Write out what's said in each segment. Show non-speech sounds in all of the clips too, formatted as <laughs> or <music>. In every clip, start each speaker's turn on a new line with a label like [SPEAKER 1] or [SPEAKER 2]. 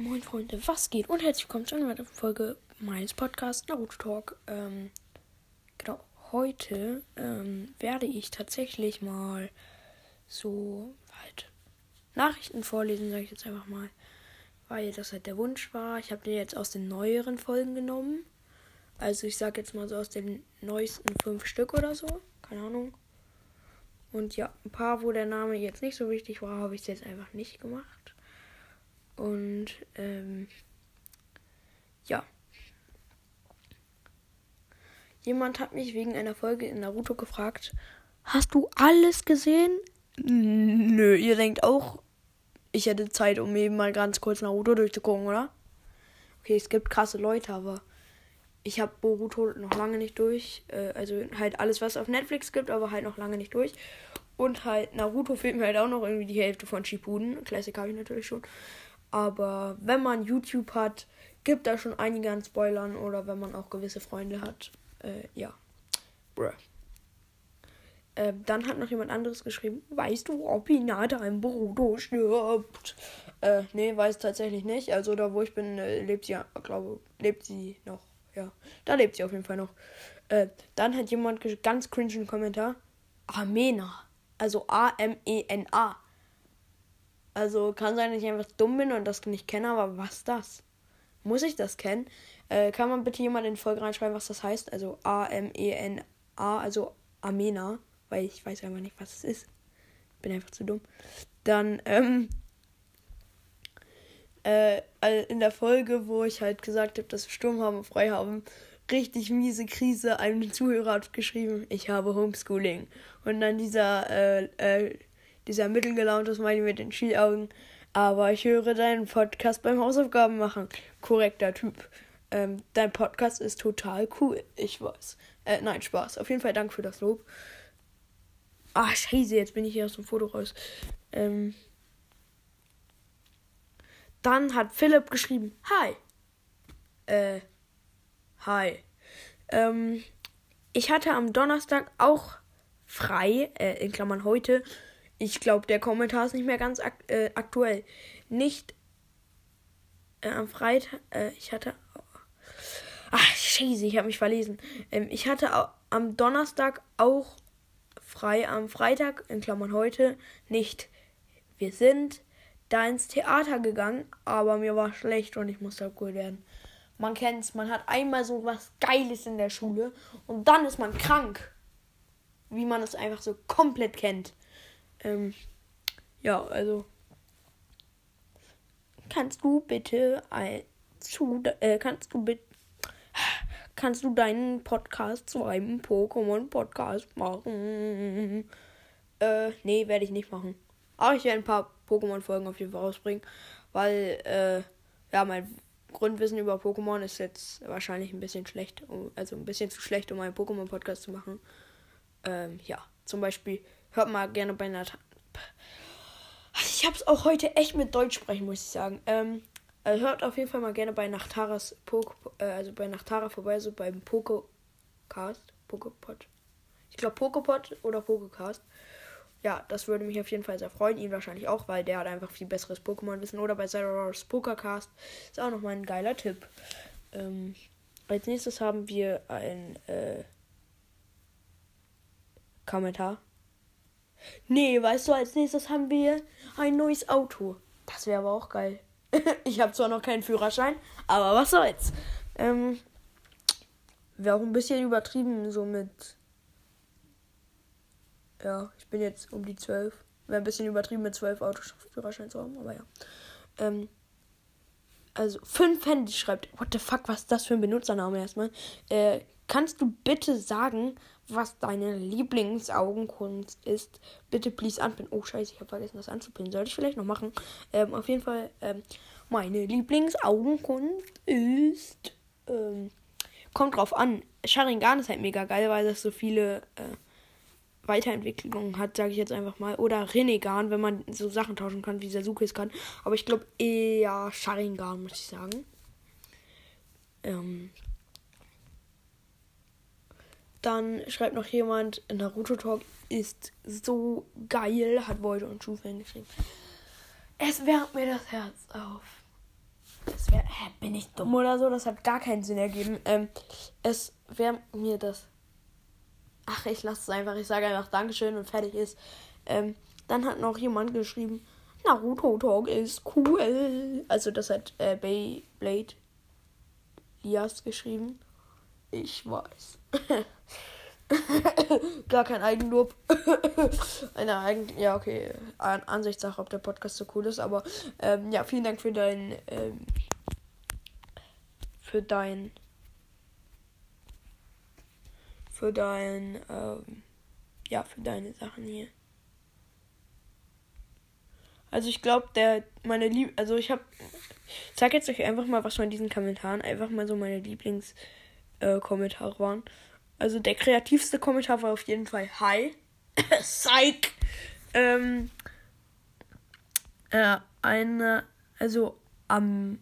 [SPEAKER 1] Moin Freunde, was geht? Und herzlich willkommen zu einer weiteren Folge meines Podcasts Naruto Talk. Ähm, genau, heute ähm, werde ich tatsächlich mal so halt Nachrichten vorlesen, sage ich jetzt einfach mal. Weil das halt der Wunsch war. Ich habe den jetzt aus den neueren Folgen genommen. Also ich sage jetzt mal so aus den neuesten fünf Stück oder so. Keine Ahnung. Und ja, ein paar, wo der Name jetzt nicht so wichtig war, habe ich es jetzt einfach nicht gemacht. Und ähm, ja. Jemand hat mich wegen einer Folge in Naruto gefragt, hast du alles gesehen? Nö, ihr denkt auch, ich hätte Zeit, um eben mal ganz kurz Naruto durchzugucken, oder? Okay, es gibt krasse Leute, aber ich habe Boruto noch lange nicht durch. Äh, also halt alles, was auf Netflix gibt, aber halt noch lange nicht durch. Und halt Naruto fehlt mir halt auch noch irgendwie die Hälfte von Shippuden. Classic habe ich natürlich schon. Aber wenn man YouTube hat, gibt da schon einige an Spoilern oder wenn man auch gewisse Freunde hat. Äh, ja. Bruh. Äh, dann hat noch jemand anderes geschrieben, weißt du, ob Hinata im Boruto stirbt? Äh, nee, weiß tatsächlich nicht. Also da wo ich bin, äh, lebt sie, glaube, lebt sie noch. Ja, da lebt sie auf jeden Fall noch. Äh, dann hat jemand ganz cringe Kommentar. Amena. Also A-M-E-N-A. Also kann sein, dass ich einfach dumm bin und das nicht kenne, aber was das? Muss ich das kennen? Äh, kann man bitte jemand in Folge reinschreiben, was das heißt? Also A-M-E-N-A, also Amena, weil ich weiß einfach nicht, was es ist. Bin einfach zu dumm. Dann, ähm, äh, in der Folge, wo ich halt gesagt habe, dass wir Sturm haben und frei haben, richtig miese Krise, einem Zuhörer hat geschrieben, ich habe Homeschooling. Und dann dieser, äh, äh, dieser mittelgelaunte Smiley mit den Schielaugen. Aber ich höre deinen Podcast beim Hausaufgaben machen. Korrekter Typ. Ähm, dein Podcast ist total cool. Ich weiß. Äh, nein, Spaß. Auf jeden Fall Dank für das Lob. Ah, scheiße, jetzt bin ich hier aus dem Foto raus. Ähm, dann hat Philipp geschrieben, hi. Äh, hi. Ähm, ich hatte am Donnerstag auch frei, äh, in Klammern heute, ich glaube, der Kommentar ist nicht mehr ganz ak äh, aktuell. Nicht äh, am Freitag. Äh, ich hatte. Ach, scheiße, ich habe mich verlesen. Ähm, ich hatte am Donnerstag auch frei. Am Freitag, in Klammern heute, nicht. Wir sind da ins Theater gegangen, aber mir war schlecht und ich musste abgeholt werden. Man kennt's, man hat einmal so was Geiles in der Schule und dann ist man krank. Wie man es einfach so komplett kennt. Ähm, ja, also. Kannst du bitte ein, zu, äh, kannst du bitte kannst du deinen Podcast zu einem Pokémon-Podcast machen? Äh, nee, werde ich nicht machen. Aber ich werde ein paar Pokémon-Folgen auf jeden Fall rausbringen, weil, äh, ja, mein Grundwissen über Pokémon ist jetzt wahrscheinlich ein bisschen schlecht, also ein bisschen zu schlecht, um einen Pokémon-Podcast zu machen. Ähm, ja, zum Beispiel Hört mal gerne bei Nat. Ich habe es auch heute echt mit Deutsch sprechen, muss ich sagen. Ähm, also hört auf jeden Fall mal gerne bei Nachtaras Poke, äh, also bei Nachtara vorbei, so beim Pokecast, Pokepod. Ich glaube Pokepod oder Pokecast. Ja, das würde mich auf jeden Fall sehr freuen. Ihn wahrscheinlich auch, weil der hat einfach viel besseres Pokémon-Wissen. Oder bei Zeraros Pokercast. Ist auch nochmal ein geiler Tipp. Ähm, als nächstes haben wir ein äh, Kommentar Nee, weißt du, als nächstes haben wir ein neues Auto. Das wäre aber auch geil. <laughs> ich habe zwar noch keinen Führerschein, aber was soll's. Ähm, wäre auch ein bisschen übertrieben, so mit. Ja, ich bin jetzt um die 12. Wäre ein bisschen übertrieben, mit 12 Autoführerschein zu haben, aber ja. Ähm, also, 5 Handy schreibt, what the fuck, was ist das für ein Benutzername erstmal? Äh, kannst du bitte sagen, was deine Lieblingsaugenkunst ist, bitte please anpinnen. Oh scheiße, ich habe vergessen, das anzupinnen. Sollte ich vielleicht noch machen. Ähm, auf jeden Fall, ähm, meine Lieblingsaugenkunst ist. Ähm, kommt drauf an. Sharingan ist halt mega geil, weil das so viele äh, Weiterentwicklungen hat, sage ich jetzt einfach mal. Oder Renegan, wenn man so Sachen tauschen kann, wie Sasukis kann. Aber ich glaube eher Sharingan, muss ich sagen. Ähm, dann schreibt noch jemand, Naruto Talk ist so geil, hat Void und Schufen geschrieben. Es wärmt mir das Herz auf.
[SPEAKER 2] bin ich dumm.
[SPEAKER 1] Oder so, das hat gar keinen Sinn ergeben. Ähm, es wäre mir das. Ach, ich lasse es einfach. Ich sage einfach Dankeschön und fertig ist. Ähm, dann hat noch jemand geschrieben, Naruto Talk ist cool. Also das hat äh, Beyblade Lias geschrieben. Ich weiß. <laughs> Gar kein Eigenlob. <laughs> Eine Eigen ja, okay. An Ansichtssache, ob der Podcast so cool ist. Aber ähm, ja, vielen Dank für dein ähm, für dein für dein ähm, ja für deine Sachen hier. Also ich glaube, der meine Lieb also ich habe ich sag jetzt euch einfach mal was von diesen Kommentaren einfach mal so meine Lieblings äh, Kommentare waren. Also der kreativste Kommentar war auf jeden Fall Hi. <coughs> Psych. Ähm, äh, eine, also am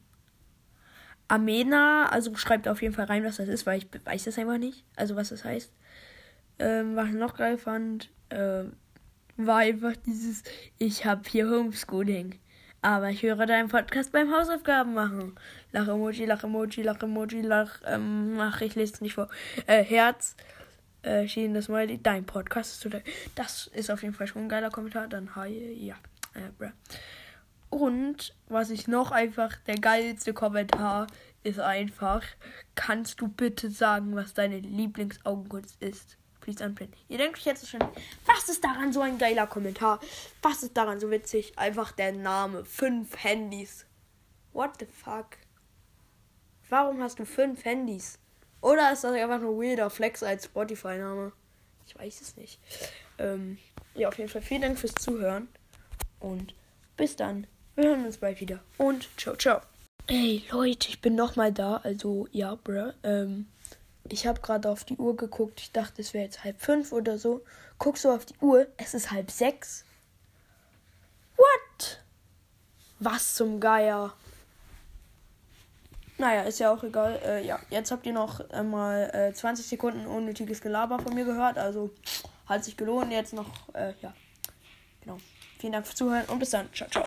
[SPEAKER 1] Amena, also schreibt auf jeden Fall rein, was das ist, weil ich weiß das einfach nicht. Also was das heißt. Ähm, was ich noch geil fand, äh, war einfach dieses, ich habe hier Homeschooling. Aber ich höre deinen Podcast beim Hausaufgaben machen. Lach-Emoji, Lach-Emoji, Lach-Emoji, Lach. Ähm, ach, ich lese es nicht vor. Äh, Herz. Äh, schien das mal. Dein Podcast ist total. Das ist auf jeden Fall schon ein geiler Kommentar. Dann hi, ja. Äh, bruh. Und was ich noch einfach, der geilste Kommentar ist einfach, kannst du bitte sagen, was deine Lieblingsaugenkunst ist? Please unprint. Ihr denkt euch jetzt schon, was ist daran so ein geiler Kommentar? Was ist daran so witzig? Einfach der Name. Fünf Handys. What the fuck? Warum hast du fünf Handys? Oder ist das einfach nur weirder Flex als Spotify-Name? Ich weiß es nicht. Ähm, ja, auf jeden Fall vielen Dank fürs Zuhören. Und bis dann. Wir hören uns bald wieder. Und ciao, ciao. Ey, Leute, ich bin nochmal da. Also, ja, bruh. Ähm, ich habe gerade auf die Uhr geguckt. Ich dachte, es wäre jetzt halb fünf oder so. Guck so auf die Uhr. Es ist halb sechs. What? Was zum Geier? Naja, ist ja auch egal. Äh, ja, jetzt habt ihr noch äh, mal äh, 20 Sekunden unnötiges Gelaber von mir gehört. Also hat sich gelohnt. Jetzt noch, äh, ja. Genau. Vielen Dank fürs Zuhören und bis dann. Ciao, ciao.